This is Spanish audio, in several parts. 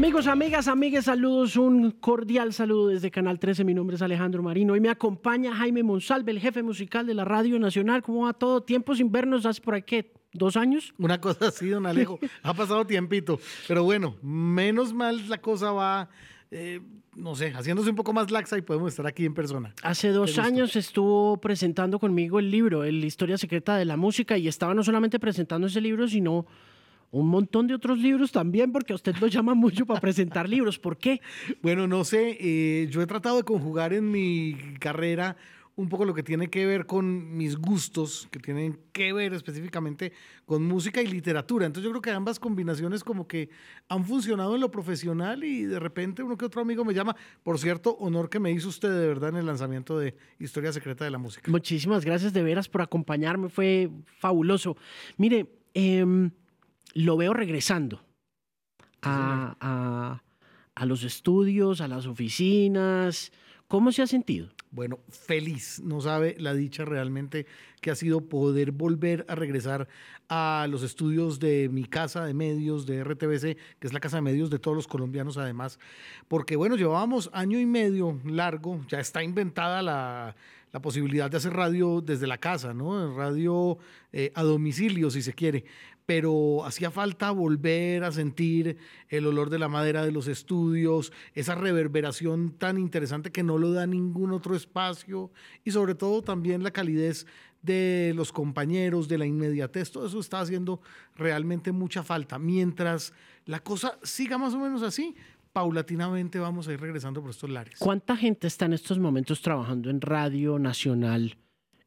Amigos, amigas, amigues, saludos, un cordial saludo desde Canal 13. Mi nombre es Alejandro Marino y me acompaña Jaime Monsalve, el jefe musical de la Radio Nacional. ¿Cómo va todo? Tiempo sin vernos, hace por aquí dos años. Una cosa así, don Alejo. ha pasado tiempito. Pero bueno, menos mal la cosa va. Eh, no sé, haciéndose un poco más laxa y podemos estar aquí en persona. Hace dos años estuvo presentando conmigo el libro, La Historia Secreta de la Música, y estaba no solamente presentando ese libro, sino un montón de otros libros también, porque usted lo llama mucho para presentar libros. ¿Por qué? Bueno, no sé, eh, yo he tratado de conjugar en mi carrera un poco lo que tiene que ver con mis gustos, que tienen que ver específicamente con música y literatura. Entonces yo creo que ambas combinaciones como que han funcionado en lo profesional y de repente uno que otro amigo me llama. Por cierto, honor que me hizo usted de verdad en el lanzamiento de Historia Secreta de la Música. Muchísimas gracias de veras por acompañarme, fue fabuloso. Mire, eh, lo veo regresando a, los estudios, a las oficinas. ¿Cómo se ha sentido? Bueno, feliz, no sabe la dicha realmente que ha sido poder volver a regresar a los estudios de mi casa de medios, de RTBC, que es la casa de medios de todos los colombianos además, porque bueno, llevábamos año y medio largo, ya está inventada la, la posibilidad de hacer radio desde la casa, ¿no? Radio eh, a domicilio, si se quiere. Pero hacía falta volver a sentir el olor de la madera de los estudios, esa reverberación tan interesante que no lo da ningún otro espacio y sobre todo también la calidez de los compañeros, de la inmediatez, todo eso está haciendo realmente mucha falta. Mientras la cosa siga más o menos así, paulatinamente vamos a ir regresando por estos lares. ¿Cuánta gente está en estos momentos trabajando en Radio Nacional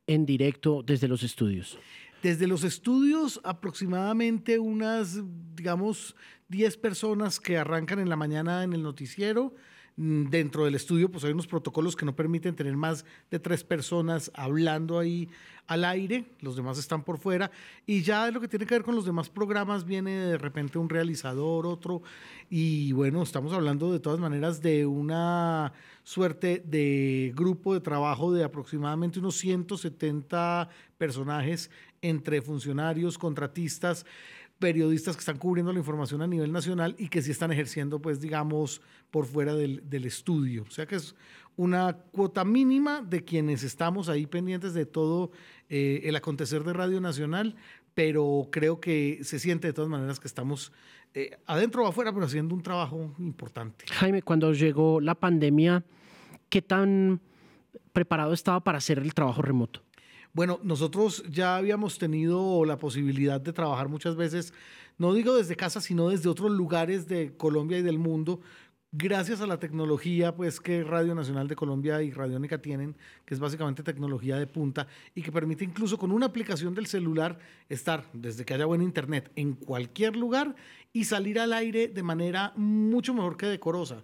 en directo desde los estudios? Desde los estudios aproximadamente unas, digamos, 10 personas que arrancan en la mañana en el noticiero, dentro del estudio, pues hay unos protocolos que no permiten tener más de tres personas hablando ahí al aire, los demás están por fuera, y ya lo que tiene que ver con los demás programas viene de repente un realizador, otro, y bueno, estamos hablando de todas maneras de una suerte de grupo de trabajo de aproximadamente unos 170 personajes entre funcionarios, contratistas, periodistas que están cubriendo la información a nivel nacional y que sí están ejerciendo, pues, digamos, por fuera del, estudio. O sea que es una cuota mínima de quienes estamos ahí pendientes de todo eh, el acontecer de Radio Nacional, pero creo que se siente de todas maneras que estamos eh, adentro o afuera, pero haciendo un trabajo importante. Jaime, cuando llegó la pandemia, ¿qué tan preparado estaba para hacer el trabajo remoto? Bueno, nosotros ya habíamos tenido la posibilidad de trabajar muchas veces, no digo desde casa, sino desde otros lugares de Colombia y del mundo, gracias a la tecnología pues que Radio Nacional de Colombia y Radiónica tienen, que es básicamente tecnología de punta y que permite incluso con una aplicación del celular estar desde que haya buen internet en cualquier lugar y salir al aire de manera mucho mejor que decorosa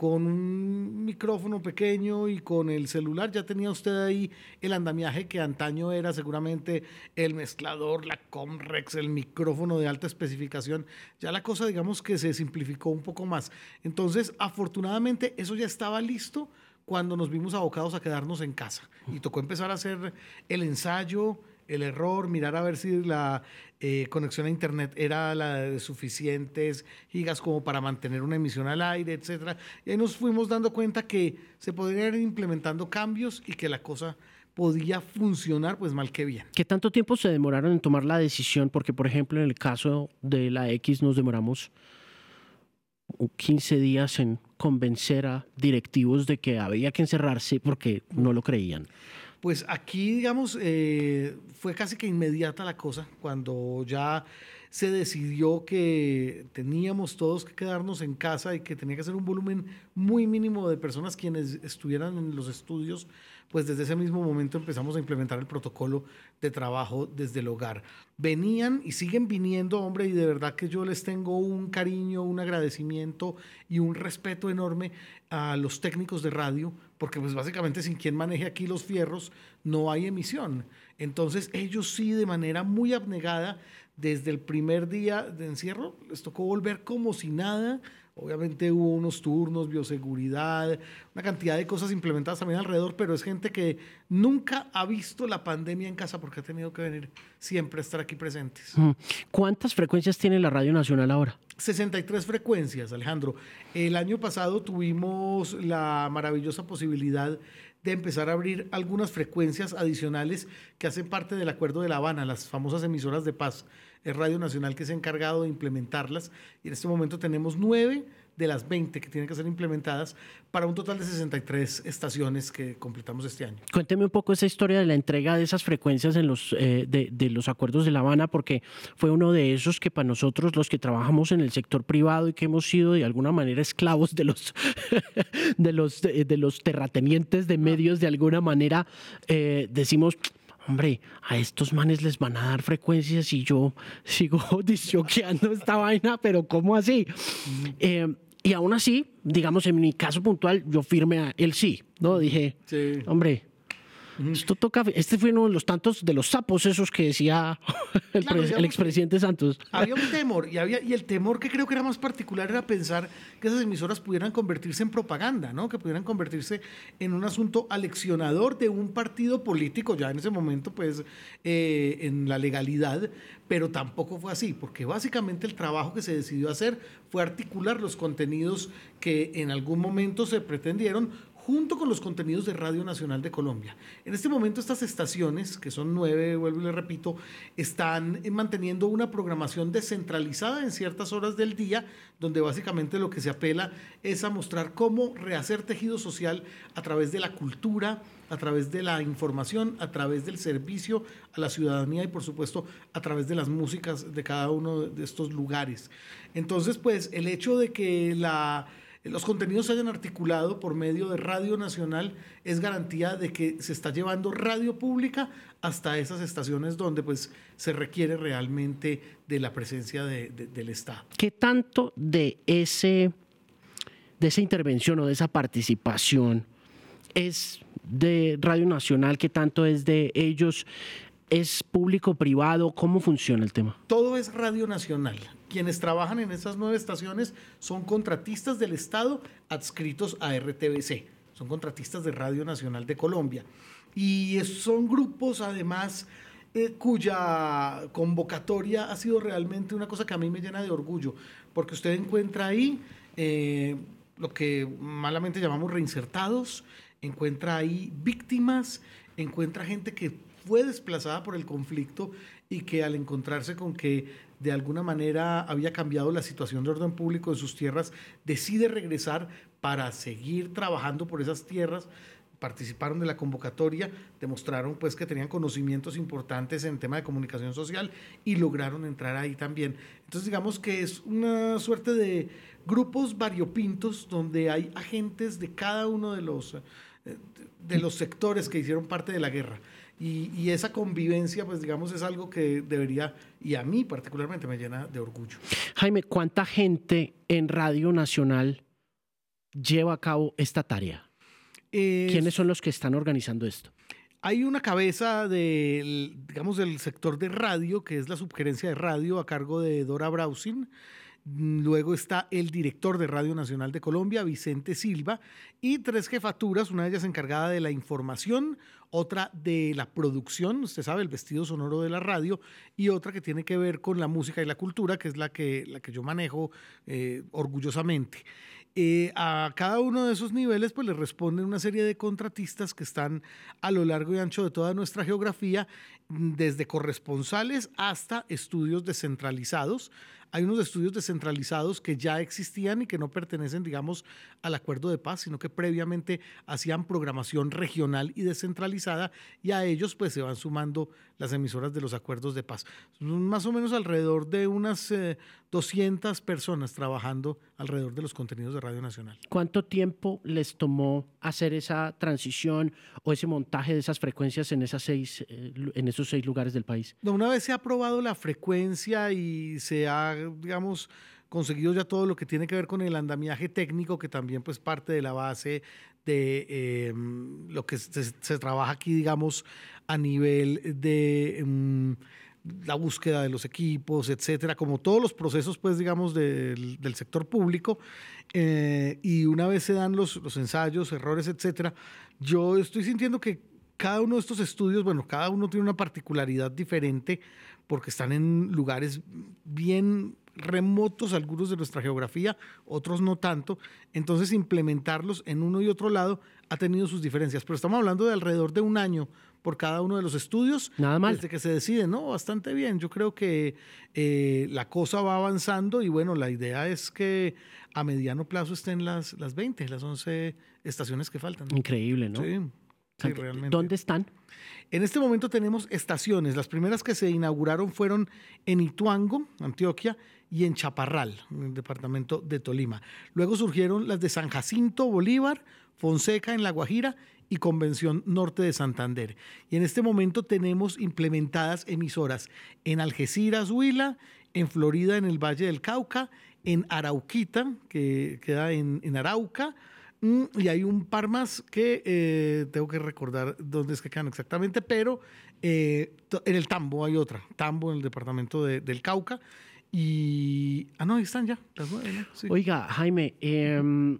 con un micrófono pequeño y con el celular, ya tenía usted ahí el andamiaje que antaño era seguramente el mezclador, la Comrex, el micrófono de alta especificación. Ya la cosa, digamos que se simplificó un poco más. Entonces, afortunadamente, eso ya estaba listo cuando nos vimos abocados a quedarnos en casa. Y tocó empezar a hacer el ensayo, el error, mirar a ver si la eh, conexión a Internet era la de suficientes gigas como para mantener una emisión al aire, etc. Y ahí nos fuimos dando cuenta que se podrían ir implementando cambios y que la cosa podía funcionar pues mal que bien. ¿Qué tanto tiempo se demoraron en tomar la decisión? Porque, por ejemplo, en el caso de la X nos demoramos 15 días en convencer a directivos de que había que encerrarse porque no lo creían. Pues aquí, digamos, eh, fue casi que inmediata la cosa, cuando ya se decidió que teníamos todos que quedarnos en casa y que tenía que ser un volumen muy mínimo de personas quienes estuvieran en los estudios, pues desde ese mismo momento empezamos a implementar el protocolo de trabajo desde el hogar. Venían y siguen viniendo, hombre, y de verdad que yo les tengo un cariño, un agradecimiento y un respeto enorme a los técnicos de radio, porque pues básicamente sin quien maneje aquí los fierros no hay emisión. Entonces ellos sí de manera muy abnegada desde el primer día de encierro les tocó volver como si nada Obviamente hubo unos turnos, bioseguridad, una cantidad de cosas implementadas también alrededor, pero es gente que nunca ha visto la pandemia en casa porque ha tenido que venir siempre a estar aquí presentes. ¿Cuántas frecuencias tiene la Radio Nacional ahora? 63 frecuencias, Alejandro. El año pasado tuvimos la maravillosa posibilidad de empezar a abrir algunas frecuencias adicionales que hacen parte del Acuerdo de La Habana, las famosas emisoras de paz. Es Radio Nacional que se ha encargado de implementarlas y en este momento tenemos nueve de las 20 que tienen que ser implementadas para un total de 63 estaciones que completamos este año. Cuénteme un poco esa historia de la entrega de esas frecuencias en los, eh, de, los acuerdos de La Habana, porque fue uno de esos que para nosotros los que trabajamos en el sector privado y que hemos sido de alguna manera esclavos de los, de los, de, los terratenientes de medios, de alguna manera eh, decimos, hombre, a estos manes les van a dar frecuencias y yo sigo disjoqueando esta vaina, pero ¿cómo así? Eh, y aún así, digamos, en mi caso puntual, yo firme a él sí, ¿no? Dije, hombre, esto toca, este fue uno de los tantos de los sapos esos que decía el, expresidente Santos. Había un temor y, había, y el temor que creo que era más particular era pensar que esas emisoras pudieran convertirse en propaganda, ¿no? que pudieran convertirse en un asunto aleccionador de un partido político, ya en ese momento pues eh, en la legalidad, pero tampoco fue así, porque básicamente el trabajo que se decidió hacer fue articular los contenidos que en algún momento se pretendieron junto con los contenidos de Radio Nacional de Colombia. En este momento estas estaciones, que son nueve, vuelvo y le repito, están manteniendo una programación descentralizada en ciertas horas del día, donde básicamente lo que se apela es a mostrar cómo rehacer tejido social a través de la cultura, a través de la información, a través del servicio a la ciudadanía y por supuesto a través de las músicas de cada uno de estos lugares. Entonces, pues el hecho de que la los contenidos se hayan articulado por medio de Radio Nacional es garantía de que se está llevando radio pública hasta esas estaciones donde pues se requiere realmente de la presencia del Estado. ¿Qué tanto de, ese, de esa intervención o de esa participación es de Radio Nacional? ¿Qué tanto es de ellos? ¿Es público, privado? ¿Cómo funciona el tema? Todo es Radio Nacional. Quienes trabajan en esas nueve estaciones son contratistas del Estado adscritos a RTBC, son contratistas de Radio Nacional de Colombia. Y son grupos, además, eh, cuya convocatoria ha sido realmente una cosa que a mí me llena de orgullo, porque usted encuentra ahí eh, lo que malamente llamamos reinsertados, encuentra ahí víctimas, encuentra gente que fue desplazada por el conflicto y que al encontrarse con que de alguna manera había cambiado la situación de orden público en sus tierras, decide regresar para seguir trabajando por esas tierras, participaron de la convocatoria, demostraron pues que tenían conocimientos importantes en tema de comunicación social y lograron entrar ahí también. Entonces digamos que es una suerte de grupos variopintos donde hay agentes de cada uno de los, eh, de los sectores que hicieron parte de la guerra. Y, esa convivencia, pues digamos, es algo que debería, y a mí particularmente me llena de orgullo. Jaime, ¿cuánta gente en Radio Nacional lleva a cabo esta tarea? ¿Quiénes son los que están organizando esto? Hay una cabeza del, digamos, del sector de radio, que es la subgerencia de radio a cargo de Dora Brausin. Luego está el director de Radio Nacional de Colombia, Vicente Silva, y tres jefaturas, una de ellas encargada de la información, otra de la producción, usted sabe, el vestido sonoro de la radio, y otra que tiene que ver con la música y la cultura, que es la que, la que yo manejo eh, orgullosamente. Eh, a cada uno de esos niveles pues le responden una serie de contratistas que están a lo largo y ancho de toda nuestra geografía, desde corresponsales hasta estudios descentralizados hay unos estudios descentralizados que ya existían y que no pertenecen, digamos, al acuerdo de paz, sino que previamente hacían programación regional y descentralizada y a ellos pues se van sumando las emisoras de los acuerdos de paz. Más o menos alrededor de unas 200 eh, personas trabajando alrededor de los contenidos de Radio Nacional. ¿Cuánto tiempo les tomó hacer esa transición o ese montaje de esas frecuencias en, esas seis, eh, en esos seis lugares del país? Una vez se ha aprobado la frecuencia y se ha digamos, conseguido ya todo lo que tiene que ver con el andamiaje técnico, que también pues parte de la base de em, lo que se, trabaja aquí, digamos, a nivel de, em, la búsqueda de los equipos, etcétera, como todos los procesos, pues, digamos, del, sector público. Eh, y una vez se dan los, los ensayos, errores, etcétera, yo estoy sintiendo que cada uno de estos estudios, bueno, cada uno tiene una particularidad diferente porque están en lugares bien remotos algunos de nuestra geografía, otros no tanto. Entonces, implementarlos en uno y otro lado ha tenido sus diferencias. Pero estamos hablando de alrededor de un año por cada uno de los estudios. Nada mal. Desde que se decide, ¿no? Bastante bien. Yo creo que eh, la cosa va avanzando y bueno, la idea es que a mediano plazo estén las, las 20, las 11 estaciones que faltan. Increíble, ¿no? Sí. Sí, realmente. ¿Dónde están? En este momento tenemos estaciones. Las primeras que se inauguraron fueron en Ituango, Antioquia, y en Chaparral, en el departamento de Tolima. Luego surgieron las de San Jacinto, Bolívar, Fonseca en La Guajira y Convención Norte de Santander. Y en este momento tenemos implementadas emisoras en Algeciras, Huila, en Florida, en el Valle del Cauca, en Arauquita, que queda en, Arauca, y hay un par más que eh, tengo que recordar dónde es que quedan exactamente, pero eh, en el Tambo hay otra, Tambo en el departamento del Cauca. Y. Ah, no, ahí están ya, Oiga, Jaime, em,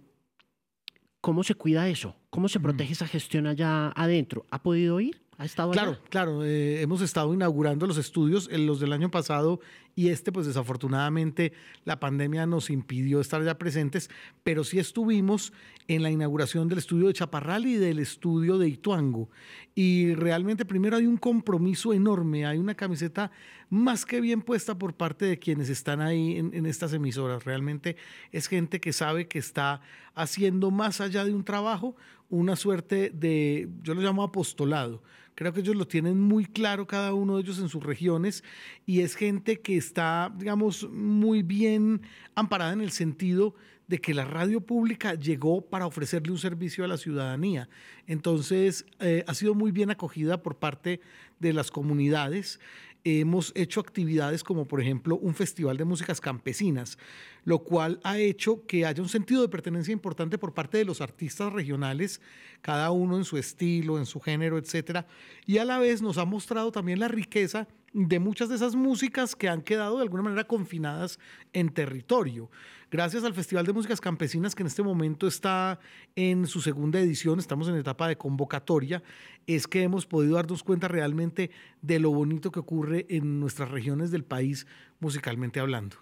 ¿cómo se cuida eso? ¿Cómo se protege esa gestión allá adentro? ¿Ha podido ir? ¿Ha estado Claro, claro. Eh, hemos estado inaugurando los estudios, en los del año pasado y este, pues desafortunadamente la pandemia nos impidió estar ya presentes, pero sí estuvimos en la inauguración del estudio de Chaparral y del estudio de Ituango. Y realmente primero hay un compromiso enorme, hay una camiseta más que bien puesta por parte de quienes están ahí en, en estas emisoras. Realmente es gente que sabe que está haciendo más allá de un trabajo, una suerte de, yo lo llamo apostolado Creo que ellos lo tienen muy claro cada uno de ellos en sus regiones y es gente que está, digamos, muy bien amparada en el sentido de que la radio pública llegó para ofrecerle un servicio a la ciudadanía. Entonces, eh, ha sido muy bien acogida por parte de las comunidades hemos hecho actividades como por ejemplo un festival de músicas campesinas, lo cual ha hecho que haya un sentido de pertenencia importante por parte de los artistas regionales, cada uno en su estilo, en su género, etcétera, y a la vez nos ha mostrado también la riqueza de muchas de esas músicas que han quedado de alguna manera confinadas en territorio. Gracias al Festival de Músicas Campesinas, que en este momento está en su segunda edición, estamos en etapa de convocatoria, es que hemos podido darnos cuenta realmente de lo bonito que ocurre en nuestras regiones del país musicalmente hablando.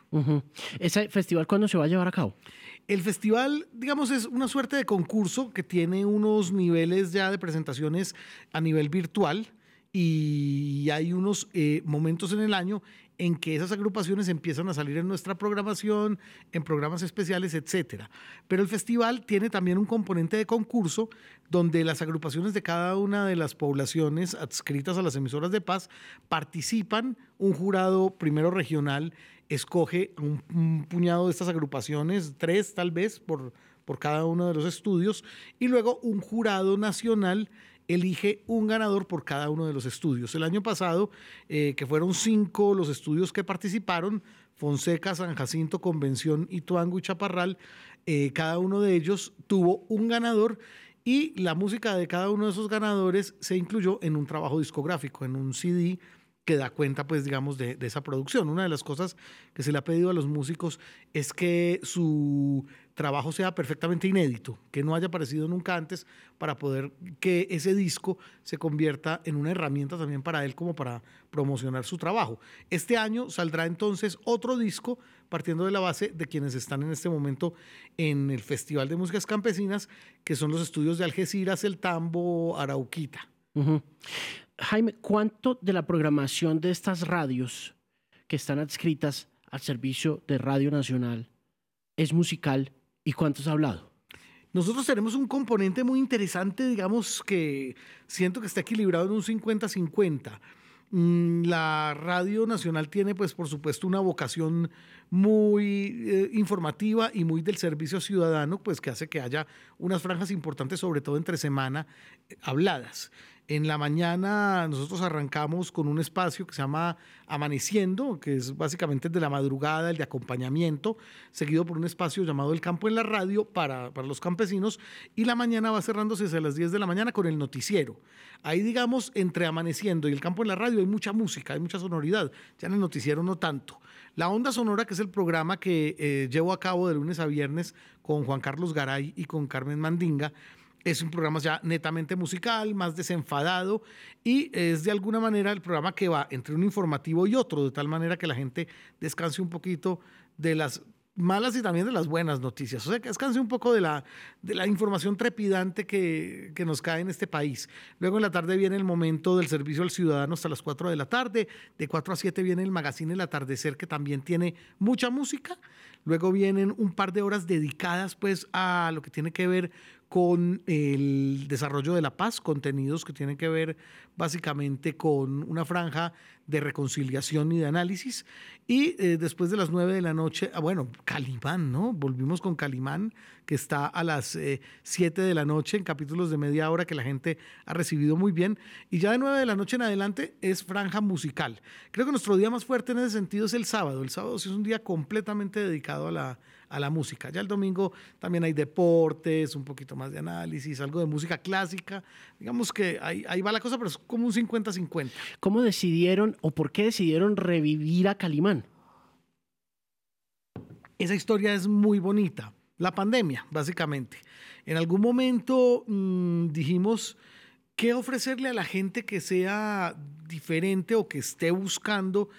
¿Ese festival cuándo se va a llevar a cabo? El festival, digamos, es una suerte de concurso que tiene unos niveles ya de presentaciones a nivel virtual y hay unos eh, momentos en el año en que esas agrupaciones empiezan a salir en nuestra programación, en programas especiales, etcétera. Pero el festival tiene también un componente de concurso donde las agrupaciones de cada una de las poblaciones adscritas a las emisoras de paz participan, un jurado primero regional escoge un, un puñado de estas agrupaciones, tres tal vez por, por cada uno de los estudios, y luego un jurado nacional elige un ganador por cada uno de los estudios. El año pasado, eh, que fueron cinco los estudios que participaron, Fonseca, San Jacinto, Convención, Ituango y Chaparral, eh, cada uno de ellos tuvo un ganador y la música de cada uno de esos ganadores se incluyó en un trabajo discográfico, en un CD que da cuenta, pues, digamos, de, esa producción. Una de las cosas que se le ha pedido a los músicos es que su trabajo sea perfectamente inédito, que no haya aparecido nunca antes, para poder que ese disco se convierta en una herramienta también para él como para promocionar su trabajo. Este año saldrá entonces otro disco partiendo de la base de quienes están en este momento en el Festival de Músicas Campesinas, que son los estudios de Algeciras, El Tambo, Arauquita. Jaime, ¿cuánto de la programación de estas radios que están adscritas al servicio de Radio Nacional es musical ¿Y cuántos ha hablado? Nosotros tenemos un componente muy interesante, digamos que siento que está equilibrado en un 50-50. Mm, la Radio Nacional tiene, pues, por supuesto, una vocación muy eh, informativa y muy del servicio ciudadano, pues, que hace que haya unas franjas importantes, sobre todo entre semana, eh, habladas. En la mañana nosotros arrancamos con un espacio que se llama Amaneciendo, que es básicamente el de la madrugada, el de acompañamiento, seguido por un espacio llamado El Campo en la Radio para, para los campesinos. Y la mañana va cerrándose a las 10 de la mañana con el noticiero. Ahí, digamos, entre Amaneciendo y El Campo en la Radio hay mucha música, hay mucha sonoridad. Ya en el noticiero no tanto. La Onda Sonora, que es el programa que eh, llevo a cabo de lunes a viernes con Juan Carlos Garay y con Carmen Mandinga, es un programa ya netamente musical, más desenfadado y es de alguna manera el programa que va entre un informativo y otro, de tal manera que la gente descanse un poquito de las malas y también de las buenas noticias. O sea, que descanse un poco de la, de la información trepidante que, que, nos cae en este país. Luego en la tarde viene el momento del servicio al ciudadano hasta las 4 de la tarde. De 4 a 7 viene el magazine El Atardecer, que también tiene mucha música. Luego vienen un par de horas dedicadas pues a lo que tiene que ver con el desarrollo de la paz, contenidos que tienen que ver básicamente con una franja de reconciliación y de análisis. Y eh, después de las nueve de la noche, ah, bueno, Calimán, ¿no? Volvimos con Calimán, que está a las eh, siete de la noche en capítulos de media hora que la gente ha recibido muy bien. Y ya de nueve de la noche en adelante es franja musical. Creo que nuestro día más fuerte en ese sentido es el sábado. El sábado sí es un día completamente dedicado a la, a la música. Ya el domingo también hay deportes, un poquito más de análisis, algo de música clásica. Digamos que ahí, ahí va la cosa, pero es como un 50-50. ¿Cómo decidieron o por qué decidieron revivir a Calimán? Esa historia es muy bonita. La pandemia, básicamente. En algún momento mmm, dijimos, ¿qué ofrecerle a la gente que sea diferente o que esté buscando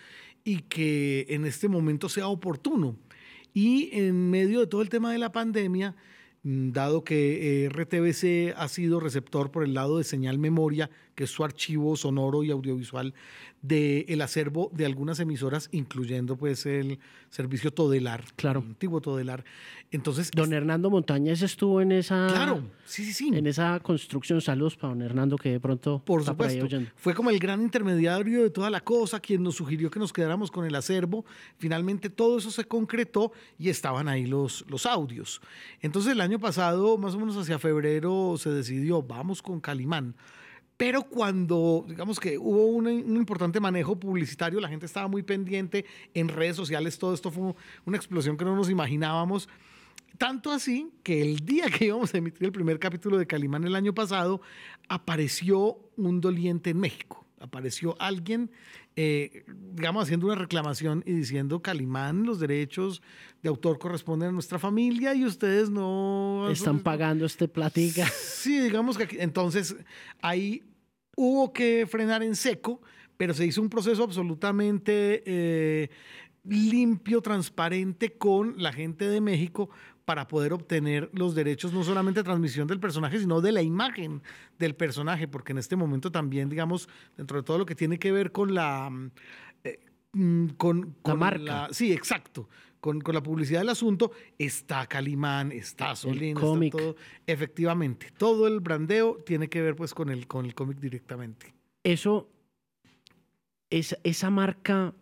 y que en este momento sea oportuno? Y en medio de todo el tema de la pandemia, dado que eh, RTBC ha sido receptor por el lado de señal memoria, que es su archivo sonoro y audiovisual del el acervo de algunas emisoras, incluyendo pues el servicio Todelar, claro. antiguo Todelar. Entonces, don Hernando Montañez estuvo en esa, claro, sí, sí, sí. en esa construcción. Saludos para don Hernando que de pronto por supuesto fue como el gran intermediario de toda la cosa, quien nos sugirió que nos quedáramos con el acervo. Finalmente todo eso se concretó y estaban ahí los, los audios. Entonces el año pasado, más o menos hacia febrero, se decidió vamos con Calimán. Pero cuando, digamos que hubo un, un, importante manejo publicitario, la gente estaba muy pendiente en redes sociales, todo esto fue una explosión que no nos imaginábamos. Tanto así que el día que íbamos a emitir el primer capítulo de Calimán el año pasado, apareció un doliente en México. Apareció alguien, eh, digamos, haciendo una reclamación y diciendo, Calimán, los derechos de autor corresponden a nuestra familia y ustedes no... Están pagando este platica. Sí, digamos que aquí, entonces ahí hubo que frenar en seco, pero se hizo un proceso absolutamente eh, limpio, transparente con la gente de México para poder obtener los derechos no solamente de transmisión del personaje, sino de la imagen del personaje, porque en este momento también, digamos, dentro de todo lo que tiene que ver con la... Eh, con, con la marca. La, sí, exacto. Con, con, la publicidad del asunto, está Calimán, está Solín, está todo. Efectivamente, todo el brandeo tiene que ver pues con el, con el cómic directamente. Eso, esa, esa marca,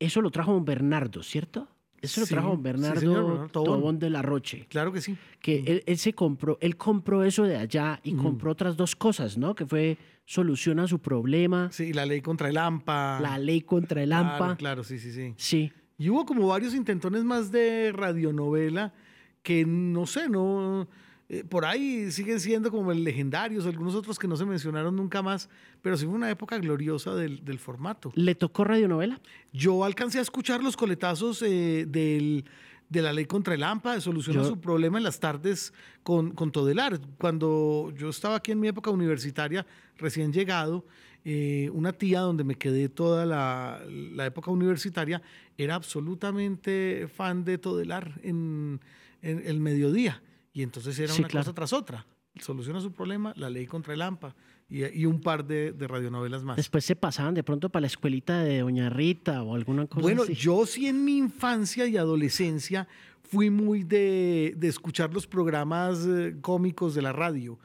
eso lo trajo Bernardo, ¿cierto? Eso lo Sí, trajo sí, Bernardo señor, Bernardo Tobón. Tobón de la Roche. Claro que sí. Que él, él se compró, él compró eso de allá y compró otras dos cosas, ¿no? Que fue soluciona su problema, Sí, la ley contra el AMPA. la ley contra el AMPA. Claro, claro, sí, sí, sí. Sí. Y hubo como varios intentones más de radionovela que no sé, no. Eh, por ahí siguen siendo como legendarios, algunos otros que no se mencionaron nunca más, pero sí fue una época gloriosa del, del formato. ¿Le tocó radionovela? Yo alcancé a escuchar los coletazos eh, del, de la ley contra el AMPA, de solucionar Yo- su problema en las tardes con, con Todelar. Cuando yo estaba aquí en mi época universitaria, recién llegado, eh, una tía donde me quedé toda la, la época universitaria era absolutamente fan de Todelar en, en el mediodía. Y entonces era Sí, una claro. cosa tras otra. Soluciona su problema, la ley contra el AMPA y, y un par de, de radionovelas más. Después se pasaban de pronto para la escuelita de Doña Rita o alguna cosa Bueno, así. yo sí en mi infancia y adolescencia fui muy de, de escuchar los programas eh, cómicos de la radio.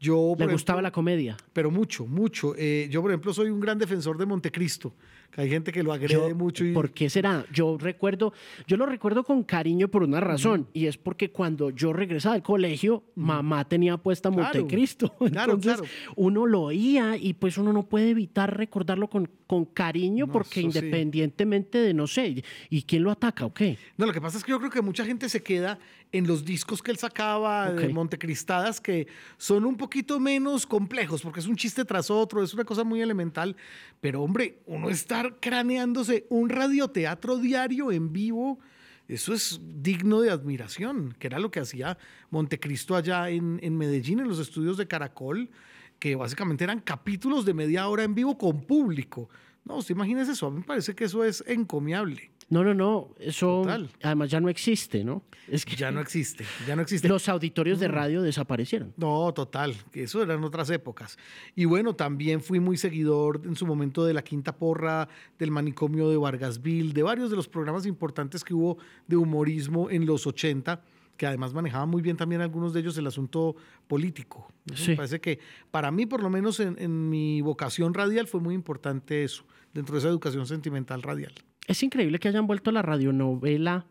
Yo, ¿Le gustaba la comedia? Pero mucho, mucho. Eh, yo, por ejemplo, soy un gran defensor de Montecristo. Que hay gente que lo agrede mucho. Y... ¿Por qué será? Yo recuerdo, yo lo recuerdo con cariño por una razón, y es porque cuando yo regresaba al colegio, mamá tenía puesta Montecristo. Entonces, uno lo oía y pues uno no puede evitar recordarlo con, con cariño, porque independientemente de, no sé, ¿y quién lo ataca o qué? No, lo que pasa es que yo creo que mucha gente se queda en los discos que él sacaba de Montecristadas, que son un poquito menos complejos, porque es un chiste tras otro, es una cosa muy elemental. Pero hombre, uno estar craneándose un radioteatro diario en vivo, eso es digno de admiración, que era lo que hacía Montecristo allá en, en Medellín, en los estudios de Caracol, que básicamente eran capítulos de media hora en vivo con público. No, usted imagínese eso, a mí me parece que eso es encomiable. No, no, no, eso además ya no existe, ¿no? Es que ya no existe, ya no existe. Los auditorios de radio desaparecieron. No, total, que eso eran otras épocas. Y bueno, también fui muy seguidor en su momento de la Quinta Porra, del manicomio de Vargasville, de varios de los programas importantes que hubo de humorismo en los 80 que además manejaba muy bien también algunos de ellos el asunto político. Me parece que para mí, por lo menos en, en mi vocación radial, fue muy importante eso, dentro de esa educación sentimental radial es increíble que hayan vuelto la radionovela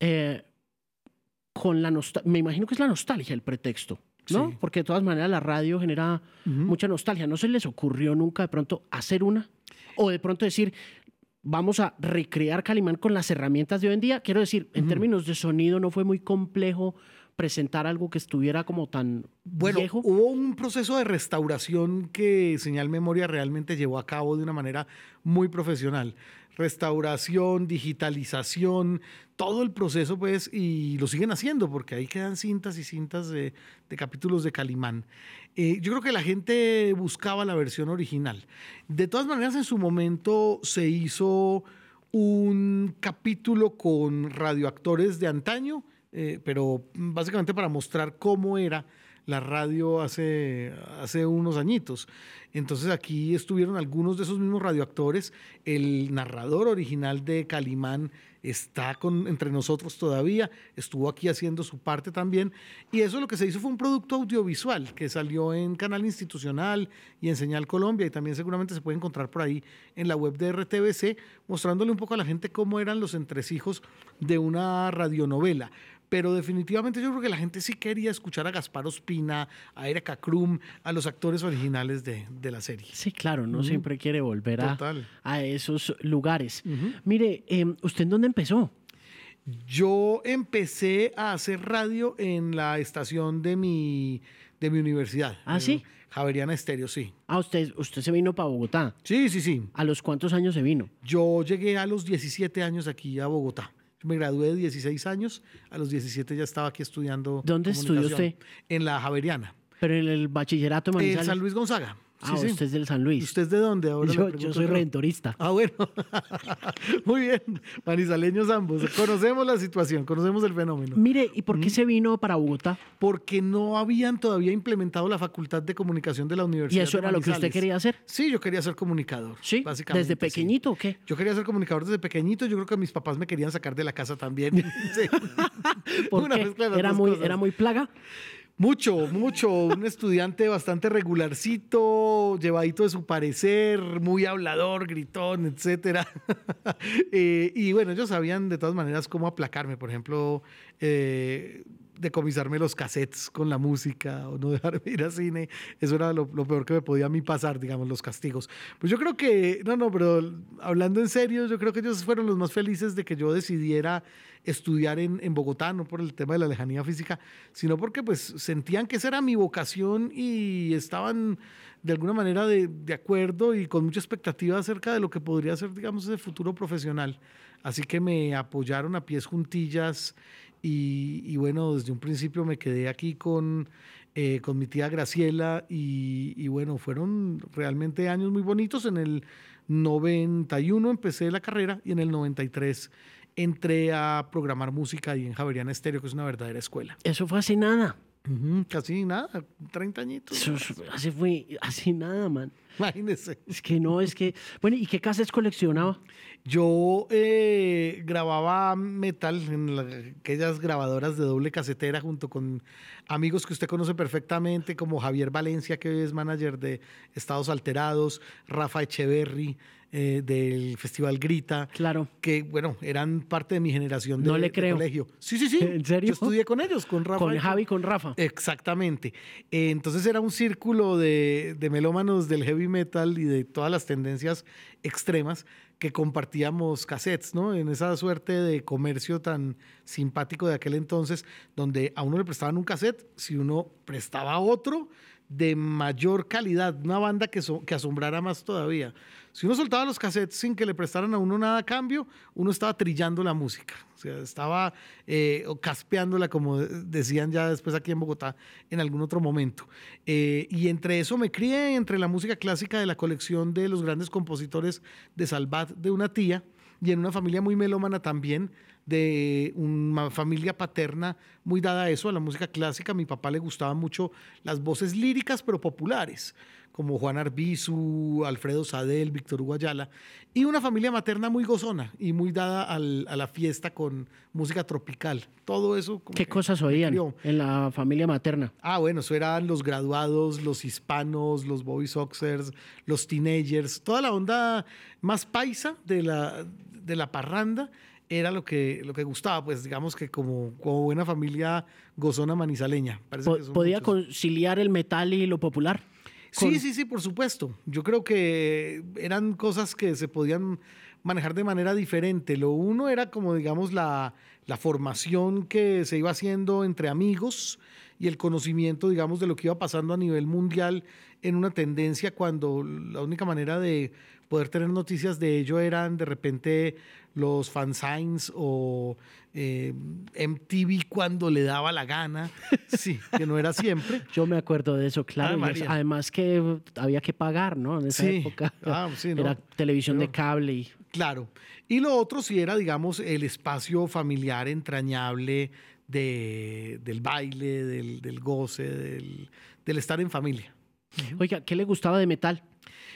eh, con la nostalgia. Me imagino que es la nostalgia el pretexto, ¿no? Porque de todas maneras la radio genera mucha nostalgia. ¿No se les ocurrió nunca de pronto hacer una? O de pronto decir, vamos a recrear Calimán con las herramientas de hoy en día. Quiero decir, en términos de sonido no fue muy complejo presentar algo que estuviera como tan bueno, viejo? Hubo un proceso de restauración que Señal Memoria realmente llevó a cabo de una manera muy profesional. Restauración, digitalización, todo el proceso, pues, y lo siguen haciendo porque ahí quedan cintas y cintas de, capítulos de Calimán. Eh, yo creo que la gente buscaba la versión original. De todas maneras, en su momento se hizo un capítulo con radioactores de antaño eh, pero básicamente para mostrar cómo era la radio hace, hace unos añitos. Entonces aquí estuvieron algunos de esos mismos radioactores. El narrador original de Calimán está con, entre nosotros todavía, estuvo aquí haciendo su parte también. Y eso lo que se hizo fue un producto audiovisual que salió en Canal Institucional y en Señal Colombia y también seguramente se puede encontrar por ahí en la web de RTBC, mostrándole un poco a la gente cómo eran los entresijos de una radionovela pero definitivamente yo creo que la gente sí quería escuchar a Gaspar Ospina, a Erika Krum, a los actores originales de, la serie. Sí, claro, no siempre quiere volver a, a, esos lugares. Mire, em, ¿usted en dónde empezó? Yo empecé a hacer radio en la estación de mi, de mi universidad. ¿Ah, sí? Javeriana Estéreo, sí. Ah, usted, usted se vino para Bogotá. Sí, sí, sí. ¿A los cuántos años se vino? Yo llegué a los 17 años aquí a Bogotá me gradué de 16 años, a los 17 ya estaba aquí estudiando. ¿Dónde estudió usted? En la Javeriana. Pero en el bachillerato En San Luis Gonzaga. Ah, usted es del San Luis. ¿Usted es de dónde ahora? Yo, soy redentorista. Ah, bueno. Muy bien. Manizaleños ambos. Conocemos la situación, conocemos el fenómeno. Mire, ¿y por qué se vino para Bogotá? Porque no habían todavía implementado la Facultad de Comunicación de la Universidad. ¿Y eso era lo que usted quería hacer? Sí, yo quería ser comunicador. Sí, básicamente. ¿Desde pequeñito o qué? Yo quería ser comunicador desde pequeñito. Yo creo que mis papás me querían sacar de la casa también. sí. ¿Era, muy, ¿Era muy plaga? Mucho, mucho. Un estudiante bastante regularcito, llevadito de su parecer, muy hablador, gritón, etcétera. Eh, y bueno, ellos sabían de todas maneras cómo aplacarme. Por ejemplo, eh, decomisarme los cassettes con la música o no dejarme ir al cine. Eso era lo, peor que me podía a mí pasar, digamos, los castigos. Pues yo creo que, no, no, pero hablando en serio, yo creo que ellos fueron los más felices de que yo decidiera estudiar en, en Bogotá, no por el tema de la lejanía física, sino porque pues sentían que esa era mi vocación y estaban de alguna manera de, de acuerdo y con mucha expectativa acerca de lo que podría ser, digamos, ese futuro profesional. Así que me apoyaron a pies juntillas y, bueno, desde un principio me quedé aquí con, eh, con mi tía Graciela y, bueno, fueron realmente años muy bonitos. En el 91 empecé la carrera y en el 93 entré a programar música y en Javeriana Estéreo, que es una verdadera escuela. Eso fue hace nada. Ujú, Casi nada, 30 añitos. Eso hace fue así nada, man. Imagínese. Es que no, es que. Bueno, ¿y qué cassettes coleccionaba? Yo eh, grababa metal en la- aquellas grabadoras de doble casetera junto con amigos que usted conoce perfectamente, como Javier Valencia, que hoy es manager de Estados Alterados, Rafa Echeverry eh, del Festival Grita, Claro. que bueno, eran parte de mi generación de, No le de creo. colegio. Sí, sí, sí. ¿En serio? Yo estudié con ellos, con Rafa. Con y Javi, con Rafa. Exactamente. Eh, Entonces era un círculo de, de melómanos del heavy metal y de todas las tendencias extremas que compartíamos cassettes, ¿no? En esa suerte de comercio tan simpático de aquel entonces, donde a uno le prestaban un cassette, si uno prestaba otro de mayor calidad, una banda que, so- que asombrara más todavía. Si uno soltaba los cassettes sin que le prestaran a uno nada a cambio, uno estaba trillando la música, o sea, estaba eh, caspeándola, como decían ya después aquí en Bogotá, en algún otro momento. Eh, y entre eso me crié, entre la música clásica de la colección de los grandes compositores de Salvat de una tía, y en una familia muy melómana también, de una familia paterna muy dada a eso, a la música clásica. A mi papá le gustaban mucho las voces líricas, pero populares, como Juan Arbizu, Alfredo Sadel, Víctor Hugo Ayala, y una familia materna muy gozona y muy dada al- a la fiesta con música tropical. Todo eso. como ¿Qué cosas oían en la familia materna? Ah, bueno, eso eran los graduados, los hispanos, los Bobby Soxers, los teenagers, toda la onda más paisa de la, de la parranda era lo que, lo que gustaba, pues digamos que como, como buena familia gozona manizaleña. Parece Po- que son ¿Podía muchos. conciliar el metal y lo popular? Con- Sí, sí, sí, por supuesto. Yo creo que eran cosas que se podían manejar de manera diferente. Lo uno era como, digamos, la, la formación que se iba haciendo entre amigos y el conocimiento, digamos, de lo que iba pasando a nivel mundial en una tendencia cuando la única manera de poder tener noticias de ello eran de repente los fansigns o eh, MTV cuando le daba la gana. Sí, que no era siempre. Yo me acuerdo de eso, claro. Ah, además que había que pagar, ¿no? En esa Sí. época. Ah, sí, ¿no? Era televisión de cable y Claro. Y lo otro sí era, digamos, el espacio familiar entrañable de, del baile, del, del goce, del, del estar en familia. Oiga, ¿qué le gustaba de metal?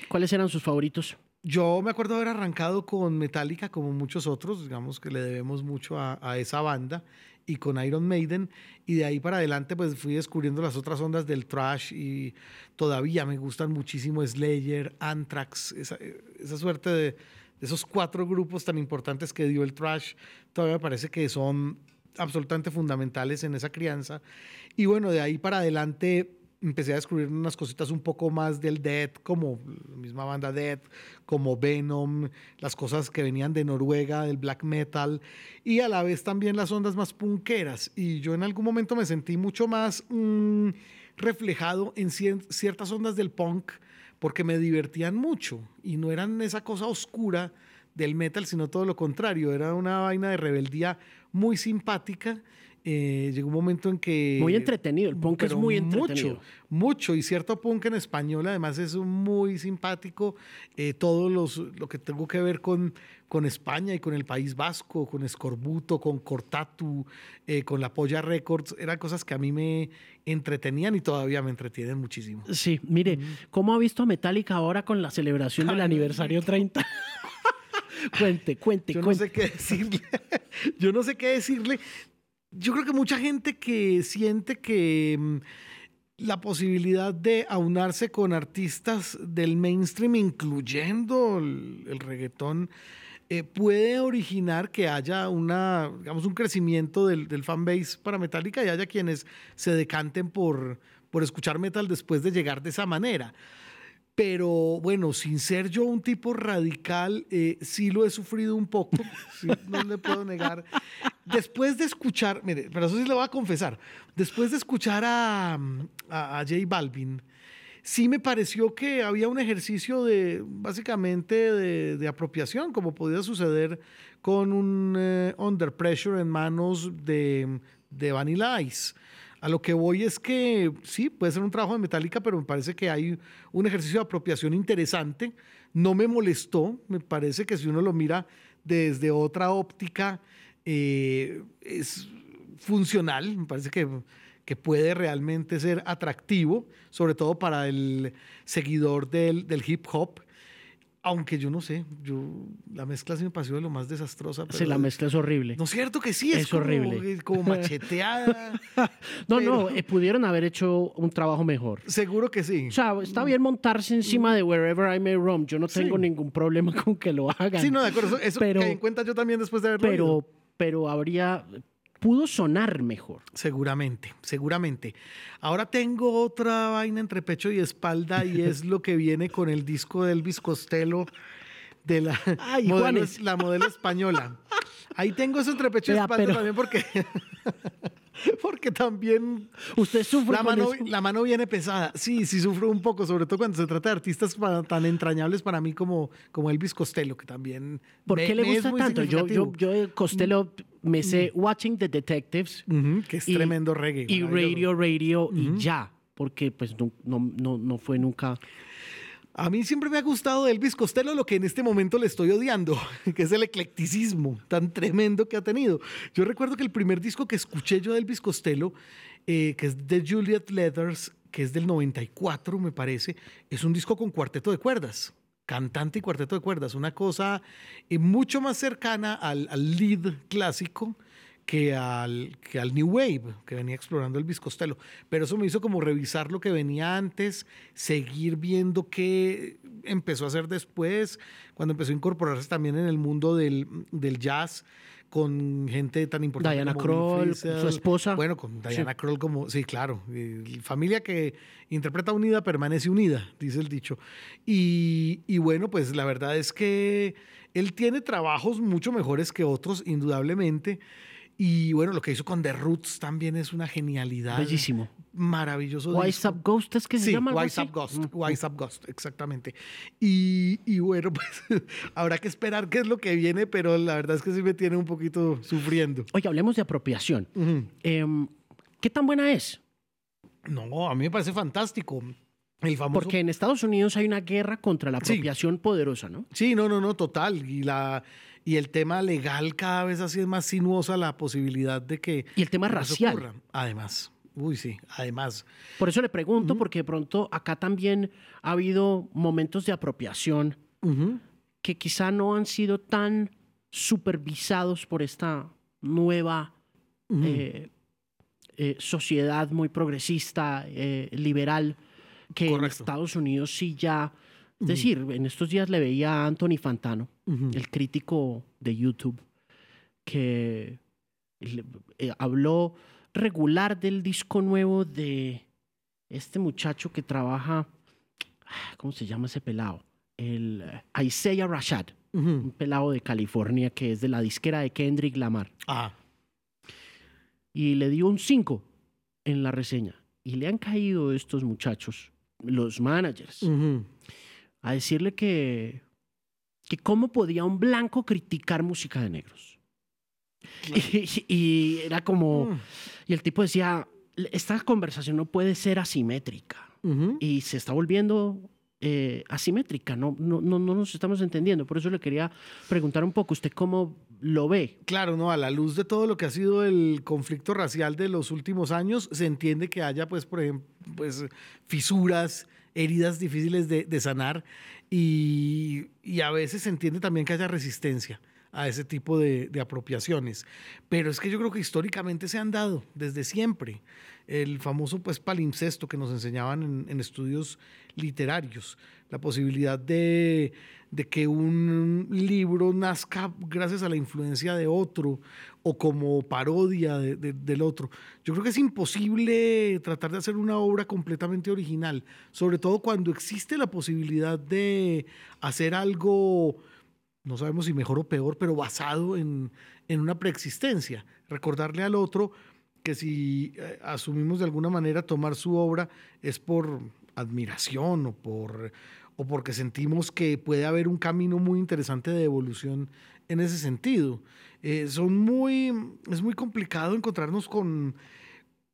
¿Cuáles eran sus favoritos? Yo me acuerdo haber arrancado con Metallica, como muchos otros, digamos que le debemos mucho a, a esa banda, y con Iron Maiden, y de ahí para adelante pues fui descubriendo las otras ondas del trash y todavía me gustan muchísimo Slayer, Anthrax, esa, esa suerte de, de esos cuatro grupos tan importantes que dio el trash, todavía me parece que son absolutamente fundamentales en esa crianza. Y bueno, de ahí para adelante empecé a descubrir unas cositas un poco más del Death, como la misma banda Death, como Venom, las cosas que venían de Noruega, del black metal, y a la vez también las ondas más punqueras. Y yo en algún momento me sentí mucho más mm, reflejado en cier- ciertas ondas del punk, porque me divertían mucho y no eran esa cosa oscura del metal, sino todo lo contrario, era una vaina de rebeldía muy simpática. Eh, llegó un momento en que... Muy entretenido, el punk es muy entretenido. Mucho, mucho. Y cierto punk en español además es muy simpático. Eh, todo los, lo que tengo que ver con, con España y con el País Vasco, con Escorbuto, con Cortatu, eh, con La Polla Records, eran cosas que a mí me entretenían y todavía me entretienen muchísimo. Sí, mire, ¿cómo ha visto a Metallica ahora con la celebración del aniversario 30? cuente, cuente, Yo no cuente. sé qué decirle. Yo no sé qué decirle. Yo creo que mucha gente que siente que mm, la posibilidad de aunarse con artistas del mainstream, incluyendo el, reggaetón, eh, puede originar que haya una, digamos, un crecimiento del, del fanbase para Metallica y haya quienes se decanten por, por escuchar metal después de llegar de esa manera. Pero bueno, sin ser yo un tipo radical, eh, sí lo he sufrido un poco, sí, no le puedo negar. Después de escuchar, mire, pero eso sí le voy a confesar, después de escuchar a, a, a J Balvin, sí me pareció que había un ejercicio de, básicamente, de, de apropiación, como podía suceder con un eh, Under Pressure en manos de, de Vanilla Ice. A lo que voy es que sí, puede ser un trabajo de Metallica, pero me parece que hay un ejercicio de apropiación interesante. No me molestó, me parece que si uno lo mira desde otra óptica, eh, es funcional. Me parece que, que puede realmente ser atractivo, sobre todo para el seguidor del, del hip hop. Aunque yo no sé, yo la mezcla sí me pareció de lo más desastrosa. sí, la mezcla es horrible. No es cierto que sí, es, horrible. Como macheteada. no, no, eh, pudieron haber hecho un trabajo mejor. Seguro que sí. O sea, está bien montarse encima de Wherever I May Roam. Yo no tengo ningún problema con que lo hagan. Sí, no, de acuerdo. Eso, pero, en cuenta yo también después de haberlo Pero, pero habría pudo sonar mejor. Seguramente, seguramente. Ahora tengo otra vaina entre pecho y espalda y es lo que viene con el disco de Elvis Costello de la, modelo, la modelo española. Ahí tengo eso entre pecho y espalda también porque porque también usted sufre la mano, la mano viene pesada. Sí, sí sufro un poco, sobre todo cuando se trata de artistas tan entrañables para mí como, como Elvis Costello, que también ¿Por qué le gusta tanto? Yo, yo, yo Costello me sé mm. Watching the Detectives, que es tremendo reggae. Y Radio Radio y ya, porque pues no, no, no fue nunca a mí siempre me ha gustado de Elvis Costello lo que en este momento le estoy odiando, que es el eclecticismo tan tremendo que ha tenido. Yo recuerdo que el primer disco que escuché yo de Elvis Costello, eh, que es de Juliet Leathers, que es del 94, me parece, es un disco con cuarteto de cuerdas cantante y cuarteto de cuerdas, una cosa eh, mucho más cercana al, lead clásico que al, que al New Wave, que venía explorando el Costello. Pero eso me hizo como revisar lo que venía antes, seguir viendo qué empezó a hacer después, cuando empezó a incorporarse también en el mundo del, del jazz con gente tan importante Diana Kroll, su esposa. Bueno, con Diana Kroll como, sí, claro. Familia que interpreta unida permanece unida, dice el dicho. Y, y bueno, pues la verdad es que él tiene trabajos mucho mejores que otros, indudablemente. Y bueno, lo que hizo con The Roots también es una genialidad. Bellísimo. Maravilloso. Wise Up Ghost es que se llama. Wise Up Ghost. Mm. Wise Up Ghost, exactamente. Y, y, bueno, pues habrá que esperar qué es lo que viene, pero la verdad es que sí me tiene un poquito sufriendo. Oye, hablemos de apropiación. Em, ¿Qué tan buena es? No, a mí me parece fantástico. El famoso... Porque en Estados Unidos hay una guerra contra la apropiación poderosa, ¿no? Sí, no, no, no, total. Y la y el tema legal cada vez así es más sinuosa la posibilidad de que... Y el tema racial. Ocurra. Además. Uy, sí, además. Por eso le pregunto, porque de pronto acá también ha habido momentos de apropiación que quizá no han sido tan supervisados por esta nueva eh, eh, sociedad muy progresista, eh, liberal, que en Estados Unidos sí ya es decir, en estos días le veía a Anthony Fantano, el crítico de YouTube, que eh, habló regular del disco nuevo de este muchacho que trabaja, ah, ¿cómo se llama ese pelado? El uh, Isaiah Rashad, un pelado de California que es de la disquera de Kendrick Lamar. Y le dio un 5 en la reseña. Y le han caído estos muchachos, los managers a decirle que, que cómo podía un blanco criticar música de negros. Y, era como, mm. y el tipo decía, esta conversación no puede ser asimétrica. Y se está volviendo eh, asimétrica, no, no, no, no nos estamos entendiendo. Por eso le quería preguntar un poco, ¿usted cómo lo ve? Claro, no, a la luz de todo lo que ha sido el conflicto racial de los últimos años, se entiende que haya, pues, por ejemplo, pues, fisuras heridas difíciles de, sanar y, a veces se entiende también que haya resistencia a ese tipo de, apropiaciones. Pero es que yo creo que históricamente se han dado desde siempre. El famoso pues palimpsesto que nos enseñaban en estudios literarios, la posibilidad de, que un libro nazca gracias a la influencia de otro o como parodia del otro. Yo creo que es imposible tratar de hacer una obra completamente original, sobre todo cuando existe la posibilidad de hacer algo, no sabemos si mejor o peor, pero basado en, en una preexistencia. Recordarle al otro que si eh, asumimos de alguna manera tomar su obra es por admiración o por o porque sentimos que puede haber un camino muy interesante de evolución en ese sentido. Eh, son muy, es muy complicado encontrarnos con,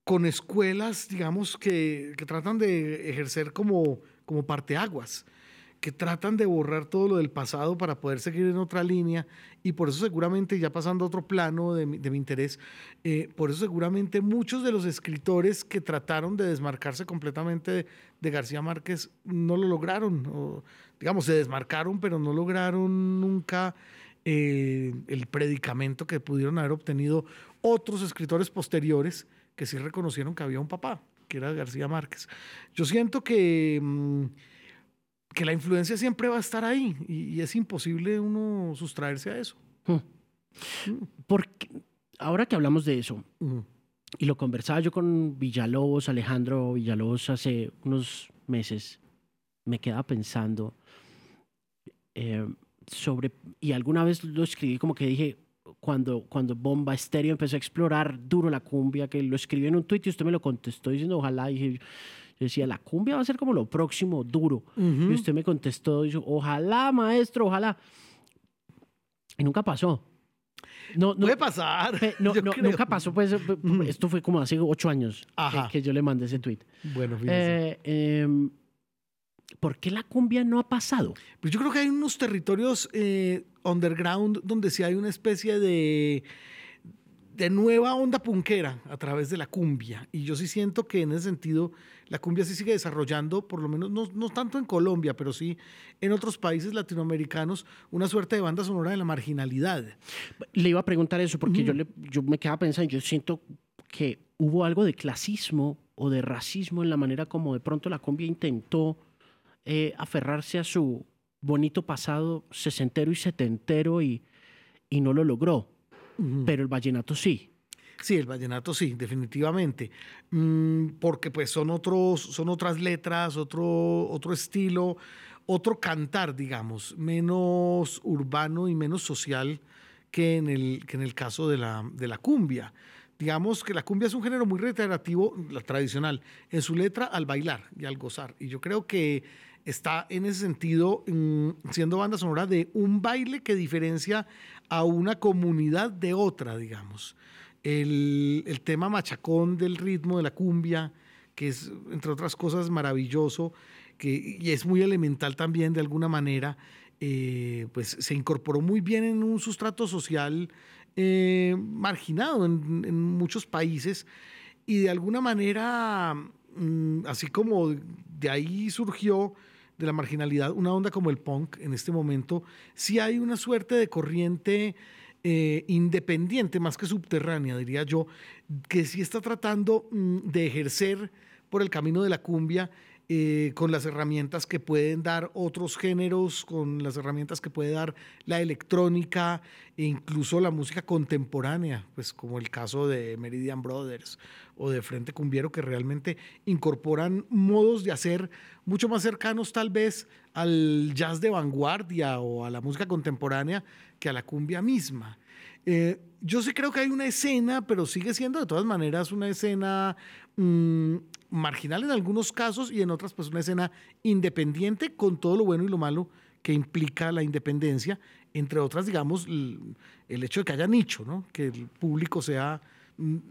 con escuelas, digamos, que, que tratan de ejercer como, como parteaguas, que tratan de borrar todo lo del pasado para poder seguir en otra línea y por eso seguramente, ya pasando a otro plano de mi, interés, eh, por eso seguramente muchos de los escritores que trataron de desmarcarse completamente de, García Márquez no lo lograron, digamos, se desmarcaron, pero no lograron nunca eh, el predicamento que pudieron haber obtenido otros escritores posteriores que sí reconocieron que había un papá, que era García Márquez. Yo siento que... Mmm, que la influencia siempre va a estar ahí y, y es imposible uno sustraerse a eso. Porque ahora que hablamos de eso, y lo conversaba yo con Villalobos, Alejandro Villalobos, hace unos meses, me quedaba pensando eh, sobre, y alguna vez lo escribí como que dije, cuando, cuando Bomba Estéreo empezó a explorar duro la cumbia, que lo escribí en un tuit y usted me lo contestó diciendo, ojalá, y dije, yo decía, la cumbia va a ser como lo próximo, duro. Y usted me contestó, dijo, ojalá, maestro, ojalá. Y nunca pasó. No, no, Puede pasar. pe- no, yo no, creo. nunca pasó, pues, pe- pe- esto fue como hace ocho años que- Ajá. que, yo le mandé ese tweet. Bueno, fíjese. Eh, em, ¿Por qué la cumbia no ha pasado? Pues yo creo que hay unos territorios eh, underground donde sí hay una especie de, de nueva onda punquera a través de la cumbia. Y yo sí siento que en ese sentido la cumbia sí sigue desarrollando, por lo menos no, no tanto en Colombia, pero sí en otros países latinoamericanos, una suerte de banda sonora de la marginalidad. Le iba a preguntar eso porque yo, le, yo me quedaba pensando, yo siento que hubo algo de clasismo o de racismo en la manera como de pronto la cumbia intentó eh, aferrarse a su bonito pasado sesentero y setentero y, y no lo logró. Pero el vallenato sí. Sí, el vallenato sí, definitivamente. Mm, porque pues son otros, son otras letras, otro, otro estilo, otro cantar, digamos, menos urbano y menos social que en el, que en el caso de la, de la cumbia. Digamos que la cumbia es un género muy reiterativo, la tradicional, en su letra al bailar y al gozar. Y yo creo que está en ese sentido mm, siendo banda sonora de un baile que diferencia a una comunidad de otra, digamos. El, el tema machacón del ritmo de la cumbia, que es, entre otras cosas, maravilloso, que, y es muy elemental también de alguna manera, eh, pues se incorporó muy bien en un sustrato social eh, marginado en, en muchos países y de alguna manera, mm, así como de ahí surgió de la marginalidad una onda como el punk en este momento, sí hay una suerte de corriente eh, independiente, más que subterránea, diría yo, que sí está tratando mm, de ejercer por el camino de la cumbia eh, con las herramientas que pueden dar otros géneros, con las herramientas que puede dar la electrónica e incluso la música contemporánea, pues como el caso de Meridian Brothers o de Frente Cumbiero, que realmente incorporan modos de hacer mucho más cercanos tal vez al jazz de vanguardia o a la música contemporánea que a la cumbia misma. Eh, yo sí creo que hay una escena, pero sigue siendo de todas maneras una escena mm, marginal en algunos casos y en otras pues una escena independiente con todo lo bueno y lo malo que implica la independencia, entre otras digamos el hecho de que haya nicho, ¿no? que el público sea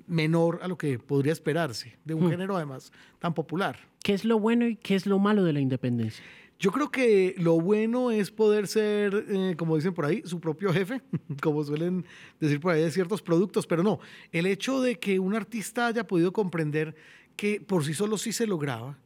menor a lo que podría esperarse de un Hmm. género además tan popular. ¿Qué es lo bueno y qué es lo malo de la independencia? Yo creo que lo bueno es poder ser, eh, como dicen por ahí, su propio jefe, como suelen decir por ahí de ciertos productos, pero no, el hecho de que un artista haya podido comprender que por sí solo sí se lograba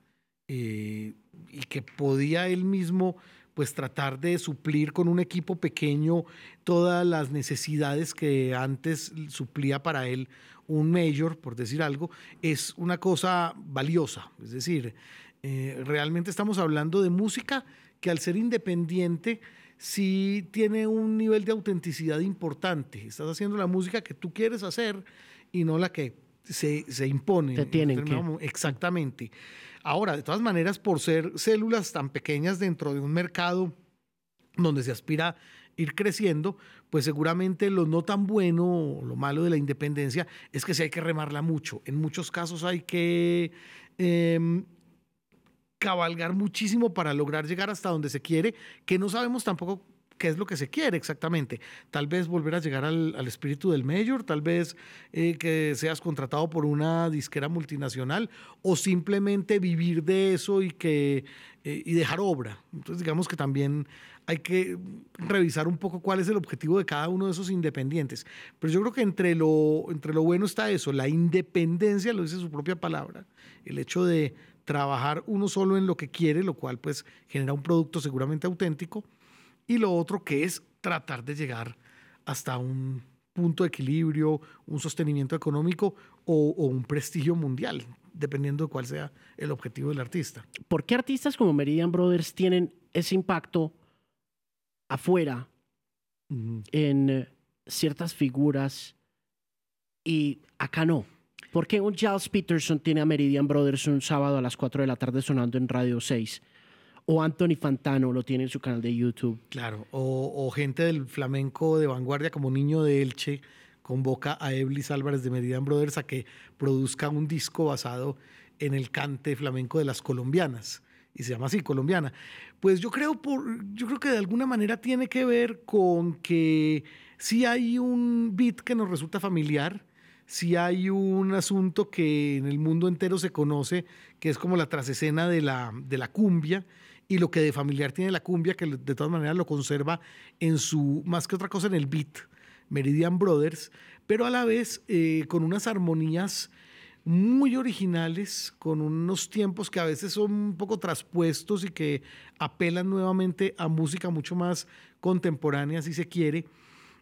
eh, y que podía él mismo pues tratar de suplir con un equipo pequeño todas las necesidades que antes suplía para él un mayor, por decir algo, es una cosa valiosa. Es decir, eh, realmente estamos hablando de música que al ser independiente sí tiene un nivel de autenticidad importante. Estás haciendo la música que tú quieres hacer y no la que se, se impone. Te en tienen que. Exactamente. Ahora, de todas maneras, por ser células tan pequeñas dentro de un mercado donde se aspira a ir creciendo, pues seguramente lo no tan bueno o lo malo de la independencia es que sí hay que remarla mucho. En muchos casos hay que em, cabalgar muchísimo para lograr llegar hasta donde se quiere, que no sabemos tampoco qué es lo que se quiere exactamente. Tal vez volver a llegar al, al espíritu del mayor, tal vez eh, que seas contratado por una disquera multinacional o simplemente vivir de eso y, que, eh, y dejar obra. Entonces digamos que también hay que revisar un poco cuál es el objetivo de cada uno de esos independientes. Pero yo creo que entre lo, entre lo bueno está eso, la independencia, lo dice su propia palabra, el hecho de trabajar uno solo en lo que quiere, lo cual pues genera un producto seguramente auténtico, y lo otro que es tratar de llegar hasta un punto de equilibrio, un sostenimiento económico o, o un prestigio mundial, dependiendo de cuál sea el objetivo del artista. ¿Por qué artistas como Meridian Brothers tienen ese impacto afuera en eh, ciertas figuras y acá no? ¿Por qué un Giles Peterson tiene a Meridian Brothers un sábado a las 4 de la tarde sonando en Radio 6? O Anthony Fantano lo tiene en su canal de YouTube. Claro, o, o gente del flamenco de vanguardia como Niño de Elche convoca a Eblis Álvarez de Meridian Brothers a que produzca un disco basado en el cante flamenco de las colombianas y se llama así, colombiana. Pues yo creo, por, yo creo que de alguna manera tiene que ver con que sí hay un beat que nos resulta familiar, sí hay un asunto que en el mundo entero se conoce, que es como la trasescena de la, de la cumbia, y lo que de familiar tiene la cumbia, que de todas maneras lo conserva en su, más que otra cosa, en el beat, Meridian Brothers, pero a la vez eh, con unas armonías muy originales, con unos tiempos que a veces son un poco traspuestos y que apelan nuevamente a música mucho más contemporánea, si se quiere,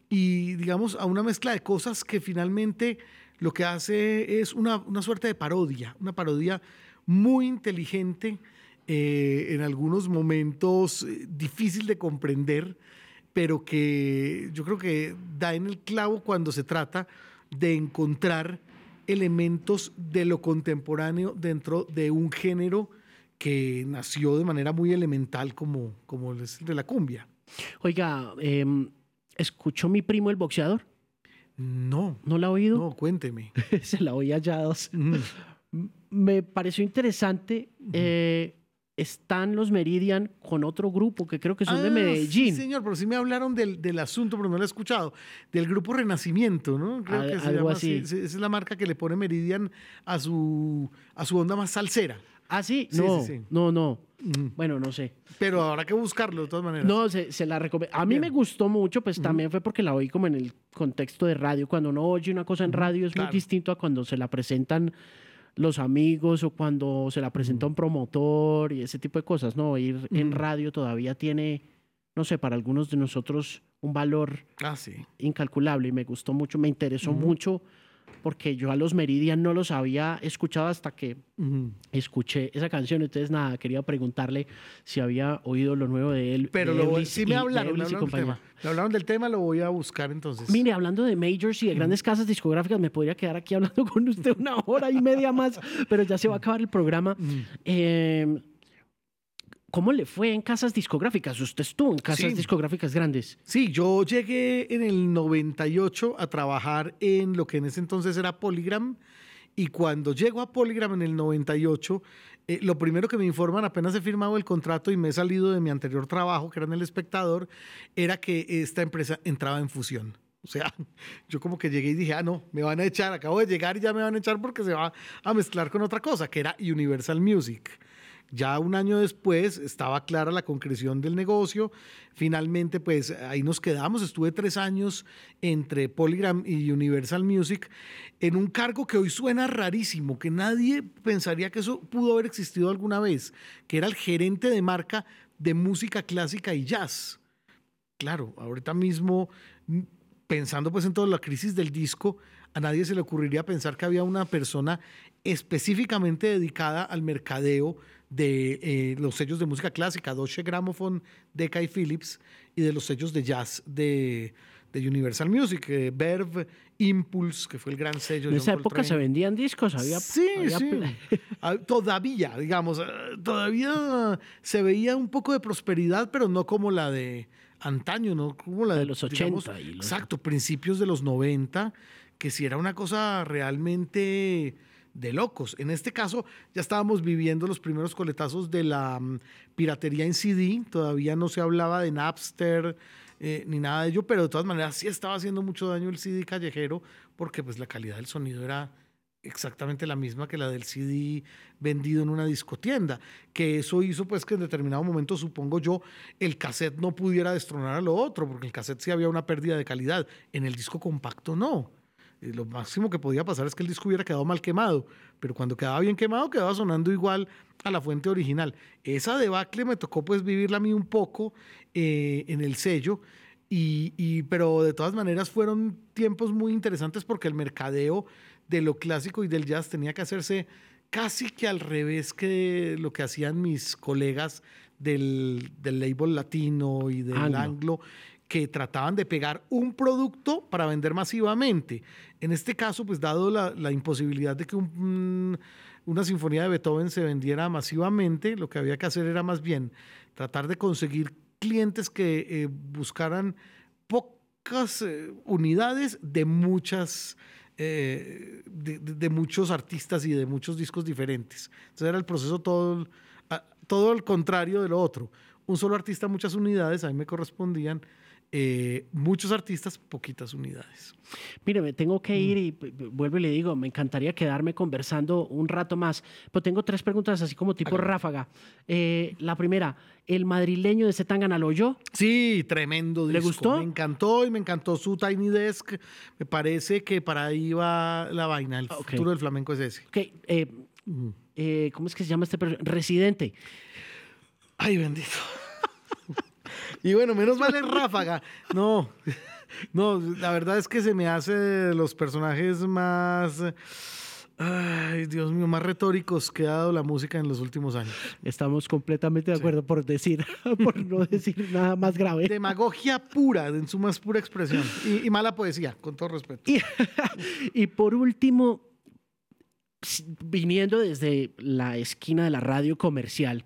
y digamos a una mezcla de cosas que finalmente lo que hace es una, una suerte de parodia, una parodia muy inteligente, eh, en algunos momentos eh, difícil de comprender, pero que yo creo que da en el clavo cuando se trata de encontrar elementos de lo contemporáneo dentro de un género que nació de manera muy elemental como, como es el de la cumbia. Oiga, em, ¿escuchó mi primo el boxeador? No. ¿No la ha oído? No, cuénteme. Se la oí allá dos. Me pareció interesante. eh, están los Meridian con otro grupo que creo que son de Ah, Medellín. Sí, señor, pero sí me hablaron del, del asunto, pero no lo he escuchado. Del grupo Renacimiento, ¿no? Creo Al- que se algo llama así. Esa es la marca que le pone Meridian a su, a su onda más salsera. Ah, sí, Sí, no, sí, sí. no, no. Bueno, no sé. Pero habrá que buscarlo de todas maneras. No, se, se la recomiendo. A mí Bien. me gustó mucho, pues también fue porque la oí como en el contexto de radio. Cuando uno oye una cosa en radio es claro. muy distinto a cuando se la presentan los amigos o cuando se la presenta un promotor y ese tipo de cosas, ¿no? Ir en radio todavía tiene, no sé, para algunos de nosotros un valor Ah, sí. incalculable y me gustó mucho, me interesó mucho porque yo a los Meridian no los había escuchado hasta que escuché esa canción. Entonces, nada, quería preguntarle si había oído lo nuevo de él. Pero de lo, sí me hablaron, me hablaron, tema. Me hablaron del tema, lo voy a buscar entonces. Mire, hablando de majors y de grandes casas discográficas, me podría quedar aquí hablando con usted una hora y media más, pero ya se va a acabar el programa. Eh, ¿Cómo le fue en casas discográficas? Usted estuvo en casas Sí. discográficas grandes. Sí, yo llegué en el 98 a trabajar en lo que en ese entonces era Polygram. Y cuando llego a Polygram en el 98, eh, lo primero que me informan, apenas he firmado el contrato y me he salido de mi anterior trabajo, que era en El Espectador, era que esta empresa entraba en fusión. O sea, yo como que llegué y dije, ah, no, me van a echar, acabo de llegar y ya me van a echar porque se va a mezclar con otra cosa, que era Universal Music. Ya un año después estaba clara la concreción del negocio. Finalmente, pues ahí nos quedamos. Estuve tres años entre Polygram y Universal Music en un cargo que hoy suena rarísimo, que nadie pensaría que eso pudo haber existido alguna vez, que era el gerente de marca de música clásica y jazz. Claro, ahorita mismo, pensando pues en toda la crisis del disco, a nadie se le ocurriría pensar que había una persona específicamente dedicada al mercadeo de eh, los sellos de música clásica, Deutsche Grammophon, Decca y Philips, y de los sellos de jazz de, de Universal Music, eh, Verve, Impulse, que fue el gran sello. En de esa John época se vendían discos, había... Sí, había sí. Ah, Todavía, digamos, eh, todavía se veía un poco de prosperidad, pero no como la de antaño, no como la de, De los digamos, 80 y los- Exacto, principios de los 90, que si era una cosa realmente de locos. En este caso, ya estábamos viviendo los primeros coletazos de la mm, piratería en CD, todavía no se hablaba de Napster eh, ni nada de ello, pero de todas maneras sí estaba haciendo mucho daño el CD callejero porque pues la calidad del sonido era exactamente la misma que la del CD vendido en una discotienda, que eso hizo pues que en determinado momento, supongo yo, el cassette no pudiera destronar a lo otro, porque el cassette sí había una pérdida de calidad, en el disco compacto no. Eh, lo máximo que podía pasar es que el disco hubiera quedado mal quemado, pero cuando quedaba bien quemado quedaba sonando igual a la fuente original. Esa debacle me tocó pues vivirla a mí un poco eh, en el sello, y, y, pero de todas maneras fueron tiempos muy interesantes porque el mercadeo de lo clásico y del jazz tenía que hacerse casi que al revés que lo que hacían mis colegas del, del label latino y del anglo. Que trataban de pegar un producto para vender masivamente. En este caso, pues dado la, imposibilidad de que un, una sinfonía de Beethoven se vendiera masivamente, lo que había que hacer era más bien tratar de conseguir clientes que eh, buscaran pocas eh, unidades de muchas eh, de, muchos artistas y de muchos discos diferentes. Entonces era el proceso todo, todo el contrario de lo otro. Un solo artista, muchas unidades, a mí me correspondían eh, muchos artistas, poquitas unidades. Mire, me tengo que ir y vuelvo y le digo, me encantaría quedarme conversando un rato más, pero tengo tres preguntas así como tipo ráfaga. Eh, la primera, ¿el madrileño de Zetangana lo oyó? Sí, tremendo disco. ¿Le gustó? Me encantó y me encantó su Tiny Desk. Me parece que para ahí va la vaina, el futuro del flamenco es ese. Okay. Eh, ¿Cómo es que se llama este Residente. Ay, bendito. Y bueno, menos mal en Ráfaga. No, no, la verdad es que se me hace los personajes más... Ay, Dios mío, más retóricos que ha dado la música en los últimos años. Estamos completamente de acuerdo por decir, por no decir nada más grave. Demagogia pura, en su más pura expresión. Y, mala poesía, con todo respeto. y por último, viniendo desde la esquina de la radio comercial,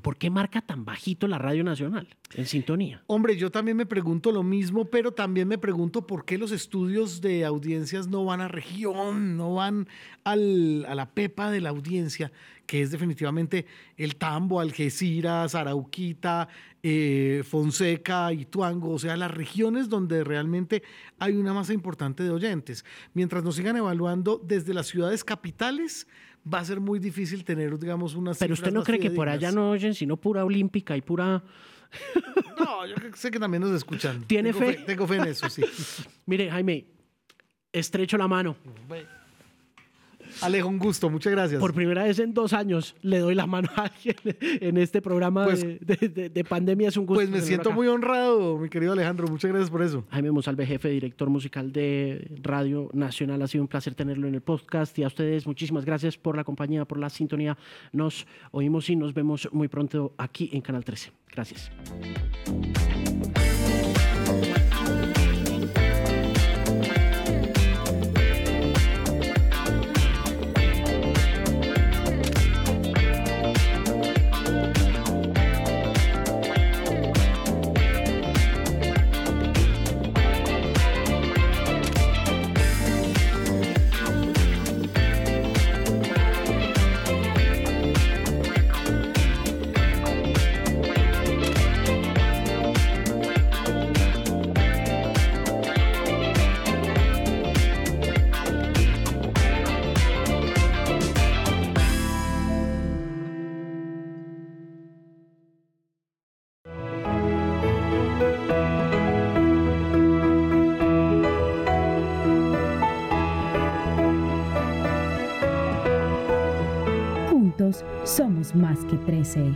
¿Por qué marca tan bajito la Radio Nacional en sintonía? Hombre, yo también me pregunto lo mismo, pero también me pregunto por qué los estudios de audiencias no van a región, no van a la pepa de la audiencia, que es definitivamente el Tambo, Algeciras, Arauquita, eh, Fonseca y Tuango, o sea, las regiones donde realmente hay una masa importante de oyentes. Mientras nos sigan evaluando desde las ciudades capitales, va a ser muy difícil tener, digamos, unas. Pero usted no cree que por allá no oyen, sino pura olímpica y pura. no, yo sé que también nos escuchan. ¿Tiene fe? Tengo fe en eso, sí. Mire, Jaime, estrecho la mano. Alejo, un gusto, muchas gracias. Por primera vez en dos años le doy la mano a alguien en este programa pues de, pandemia. Es un gusto. Pues me siento muy honrado, mi querido Alejandro. Muchas gracias por eso. Jaime Monsalve, jefe, director musical de Radio Nacional. Ha sido un placer tenerlo en el podcast. Y a ustedes, muchísimas gracias por la compañía, por la sintonía. Nos oímos y nos vemos muy pronto aquí en Canal 13. Gracias. Más que 13.